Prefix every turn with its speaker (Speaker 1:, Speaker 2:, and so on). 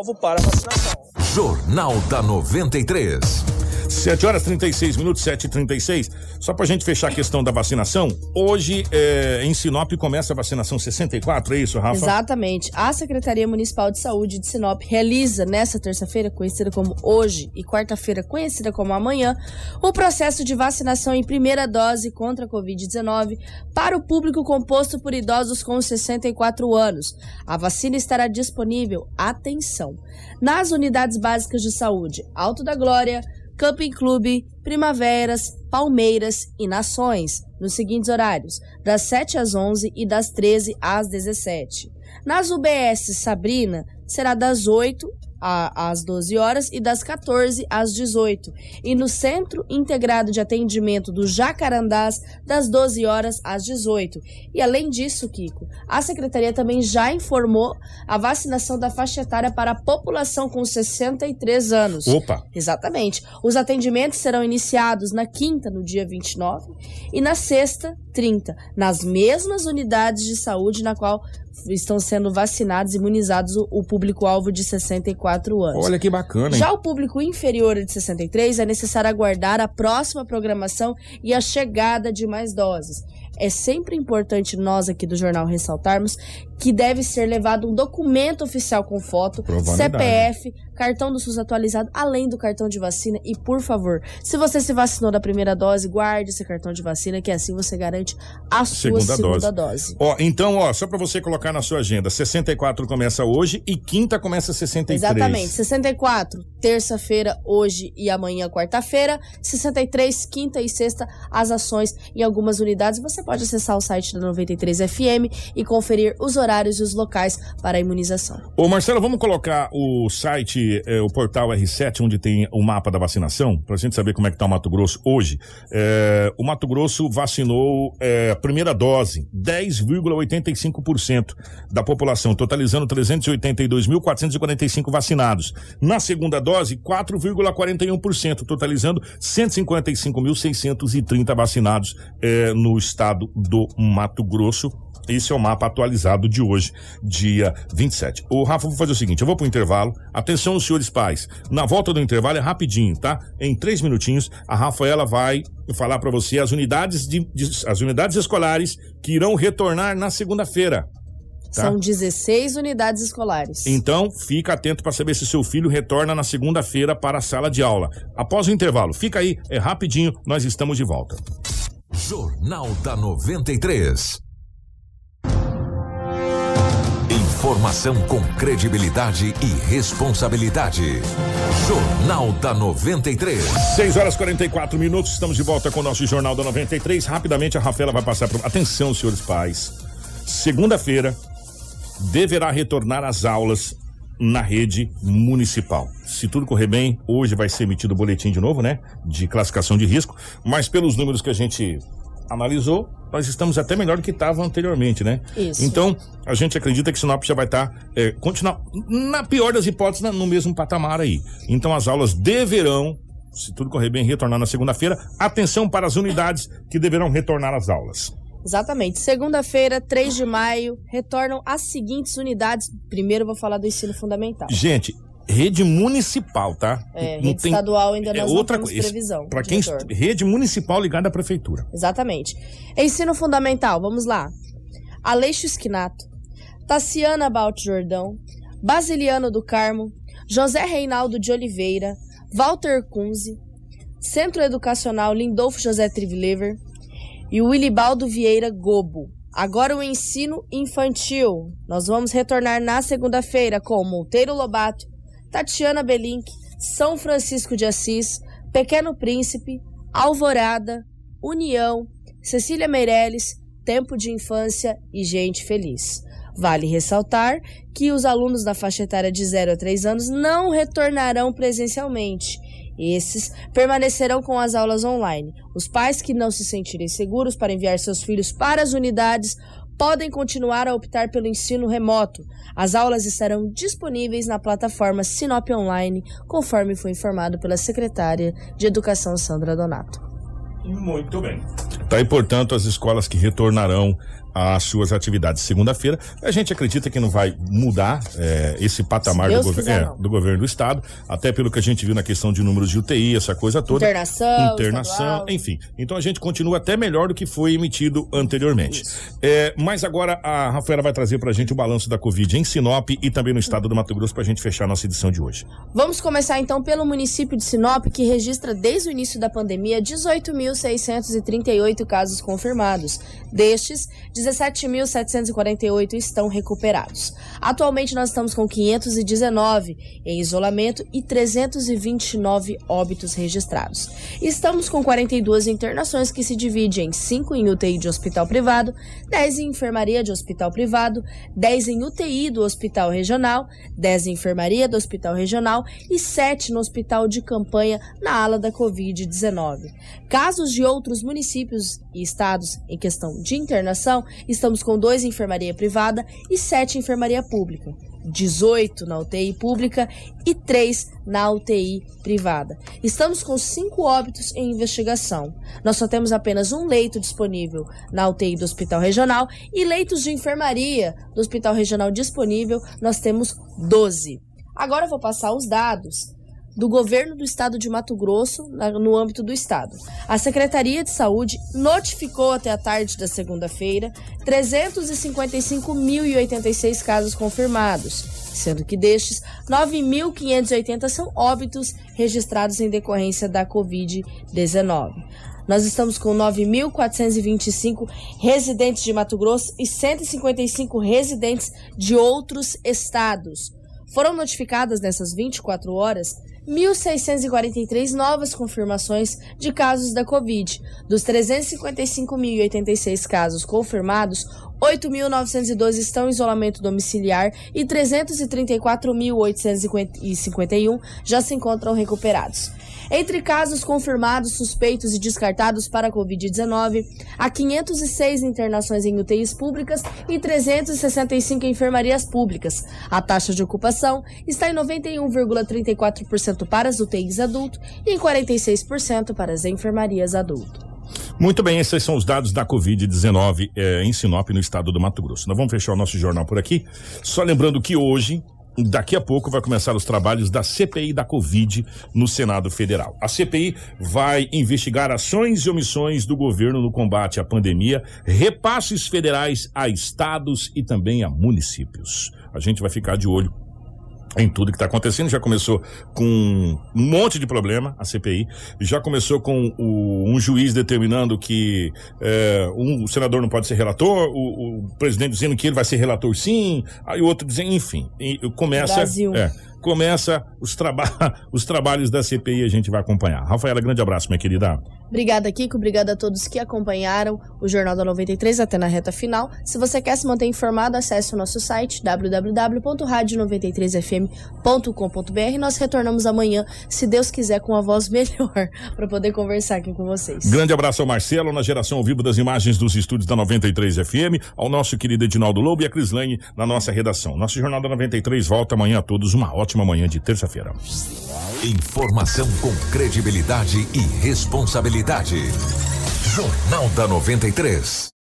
Speaker 1: Para vacinação.
Speaker 2: Jornal da 93.
Speaker 3: 7 horas 36 minutos, 7 e 36 Só pra gente fechar a questão da vacinação, hoje é, em Sinop começa a vacinação 64, é isso, Rafa?
Speaker 4: Exatamente. A Secretaria Municipal de Saúde de Sinop realiza nesta terça-feira, conhecida como hoje, e quarta-feira, conhecida como amanhã, o processo de vacinação em primeira dose contra a Covid-19 para o público composto por idosos com 64 anos. A vacina estará disponível, atenção, nas unidades básicas de saúde Alto da Glória, Camping Clube, Primaveras, Palmeiras e Nações, nos seguintes horários, das 7 às 11 e das 13 às 17. Nas UBS Sabrina, será das 8 às 12 horas e das 14 às 18. E no Centro Integrado de Atendimento do Jacarandás, das 12 horas às 18. E além disso, Kiko, a Secretaria também já informou a vacinação da faixa etária para a população com 63 anos.
Speaker 3: Opa!
Speaker 4: Exatamente. Os atendimentos serão iniciados na quinta, no dia 29, e na sexta, 30, nas mesmas unidades de saúde na qual estão sendo vacinados, imunizados o, o público-alvo de 64 anos.
Speaker 3: Olha que bacana. Hein?
Speaker 4: Já o público inferior de 63 é necessário aguardar a próxima programação e a chegada de mais doses. É sempre importante nós aqui do jornal ressaltarmos que deve ser levado um documento oficial com foto, CPF, cartão do SUS atualizado, além do cartão de vacina. E, por favor, se você se vacinou da primeira dose, guarde esse cartão de vacina, que assim você garante a sua segunda, segunda dose. dose.
Speaker 3: Ó, então, ó, só para você colocar na sua agenda, 64 começa hoje e quinta começa 63.
Speaker 4: Exatamente, 64, terça-feira, hoje e amanhã, quarta-feira. 63, quinta e sexta, as ações em algumas unidades. Você pode acessar o site da 93 FM e conferir os horários horários e os locais para a imunização.
Speaker 3: Ô Marcelo, vamos colocar o site, é, o portal R7, onde tem o mapa da vacinação, para a gente saber como é que está o Mato Grosso hoje. É, o Mato Grosso vacinou é, a primeira dose, 10,85% da população, totalizando 382.445 vacinados. Na segunda dose, 4,41%, totalizando 155.630 vacinados é, no estado do Mato Grosso esse é o mapa atualizado de hoje, dia 27. O Rafa, vou fazer o seguinte: eu vou pro intervalo. Atenção, senhores pais. Na volta do intervalo é rapidinho, tá? Em três minutinhos, a Rafaela vai falar para você as unidades, de, de, as unidades escolares que irão retornar na segunda-feira.
Speaker 4: Tá? São 16 unidades escolares.
Speaker 3: Então, fica atento para saber se seu filho retorna na segunda-feira para a sala de aula. Após o intervalo, fica aí, é rapidinho, nós estamos de volta.
Speaker 2: Jornal da 93. Informação com credibilidade e responsabilidade. Jornal da 93.
Speaker 3: 6 horas 44 minutos, estamos de volta com o nosso Jornal da 93. Rapidamente a Rafaela vai passar por. Atenção, senhores pais. Segunda-feira deverá retornar às aulas na rede municipal. Se tudo correr bem, hoje vai ser emitido o boletim de novo, né? De classificação de risco, mas pelos números que a gente analisou, nós estamos até melhor do que estava anteriormente, né?
Speaker 4: Isso.
Speaker 3: Então, a gente acredita que Sinop já vai estar, tá, é, continuar, na pior das hipóteses, no mesmo patamar aí. Então, as aulas deverão, se tudo correr bem, retornar na segunda-feira. Atenção para as unidades que deverão retornar às aulas.
Speaker 4: Exatamente. Segunda-feira, 3 de maio, retornam as seguintes unidades. Primeiro, vou falar do ensino fundamental.
Speaker 3: Gente, rede municipal, tá?
Speaker 4: É, não rede tem, estadual ainda nós é outra não temos previsão.
Speaker 3: Para quem rede municipal ligada à prefeitura.
Speaker 4: Exatamente. Ensino fundamental, vamos lá. Aleixo Esquinato, Tassiana Balt Jordão, Basiliano do Carmo, José Reinaldo de Oliveira, Walter Kunze, Centro Educacional Lindolfo José Trivilever e Willibaldo Vieira Gobo. Agora o ensino infantil. Nós vamos retornar na segunda-feira com Monteiro Lobato, Tatiana Belink, São Francisco de Assis, Pequeno Príncipe, Alvorada, União, Cecília Meirelles, Tempo de Infância e Gente Feliz. Vale ressaltar que os alunos da faixa etária de 0 a 3 anos não retornarão presencialmente. Esses permanecerão com as aulas online. Os pais que não se sentirem seguros para enviar seus filhos para as unidades podem continuar a optar pelo ensino remoto. As aulas estarão disponíveis na plataforma Sinop Online, conforme foi informado pela secretária de Educação Sandra Donato.
Speaker 3: Muito bem. Tá aí, portanto, as escolas que retornarão as suas atividades. Segunda-feira, a gente acredita que não vai mudar é, esse patamar do, gover quiser, é, do, governo do estado, até pelo que a gente viu na questão de números de UTI, essa coisa toda.
Speaker 4: Internação.
Speaker 3: Internação, estadual. enfim. Então a gente continua até melhor do que foi emitido anteriormente. É, mas agora a Rafaela vai trazer pra gente o balanço da Covid em Sinop e também no estado do Mato Grosso pra gente fechar a nossa edição de hoje.
Speaker 4: Vamos começar então pelo município de Sinop, que registra desde o início da pandemia 18.638 casos confirmados. Destes, 17.748 estão recuperados. Atualmente nós estamos com 519 em isolamento e 329 óbitos registrados. Estamos com 42 internações que se dividem em 5 em UTI de hospital privado, 10 em enfermaria de hospital privado, 10 em UTI do hospital regional, 10 em enfermaria do hospital regional e 7 no hospital de campanha na ala da Covid-19. Casos de outros municípios e estados em questão de internação, estamos com dois em enfermaria privada e sete em enfermaria pública. 18 na UTI pública e 3 na UTI privada. Estamos com cinco óbitos em investigação. Nós só temos apenas um leito disponível na UTI do Hospital Regional e leitos de enfermaria do Hospital Regional disponível, nós temos 12. Agora eu vou passar os dados do governo do estado de Mato Grosso no âmbito do estado. A Secretaria de Saúde notificou até a tarde da segunda-feira 355.086 casos confirmados, sendo que destes 9.580 são óbitos registrados em decorrência da Covid-19. Nós estamos com 9.425 residentes de Mato Grosso e 155 residentes de outros estados. Foram notificadas nessas 24 horas 1.643 novas confirmações de casos da Covid. Dos 355.086 casos confirmados, 8.912 estão em isolamento domiciliar e 334.851 já se encontram recuperados. Entre casos confirmados, suspeitos e descartados para a Covid-19, há 506 internações em UTIs públicas e 365 em enfermarias públicas. A taxa de ocupação está em 91,34% para as UTIs adulto e em 46% para as enfermarias adulto.
Speaker 3: Muito bem, esses são os dados da Covid-19 eh, em Sinop, no estado do Mato Grosso. Nós vamos fechar o nosso jornal por aqui. Só lembrando que hoje, Daqui a pouco vai começar os trabalhos da CPI da Covid no Senado Federal. A CPI vai investigar ações e omissões do governo no combate à pandemia, repasses federais a estados e também a municípios. A gente vai ficar de olho em tudo que está acontecendo. Já começou com um monte de problema, a CPI. Já começou com o, um juiz determinando que é, um senador não pode ser relator, o, o, presidente dizendo que ele vai ser relator sim, aí o outro dizendo, enfim. E começa.
Speaker 4: Brasil.
Speaker 3: É, começa os, traba os trabalhos da CPI, a gente vai acompanhar. Rafaela, grande abraço, minha querida.
Speaker 4: Obrigada, Kiko. Obrigada a todos que acompanharam o Jornal da 93 até na reta final. Se você quer se manter informado, acesse o nosso site www.radio93fm.com.br. Nós retornamos amanhã, se Deus quiser, com a voz melhor para poder conversar aqui com vocês.
Speaker 3: Grande abraço ao Marcelo na geração ao vivo das imagens dos estúdios da 93 FM, ao nosso querido Edinaldo Lobo e a Crislane na nossa redação. Nosso Jornal da 93 volta amanhã a todos. Uma ótima manhã de terça-feira.
Speaker 2: Informação com credibilidade e responsabilidade. Jornal da 93.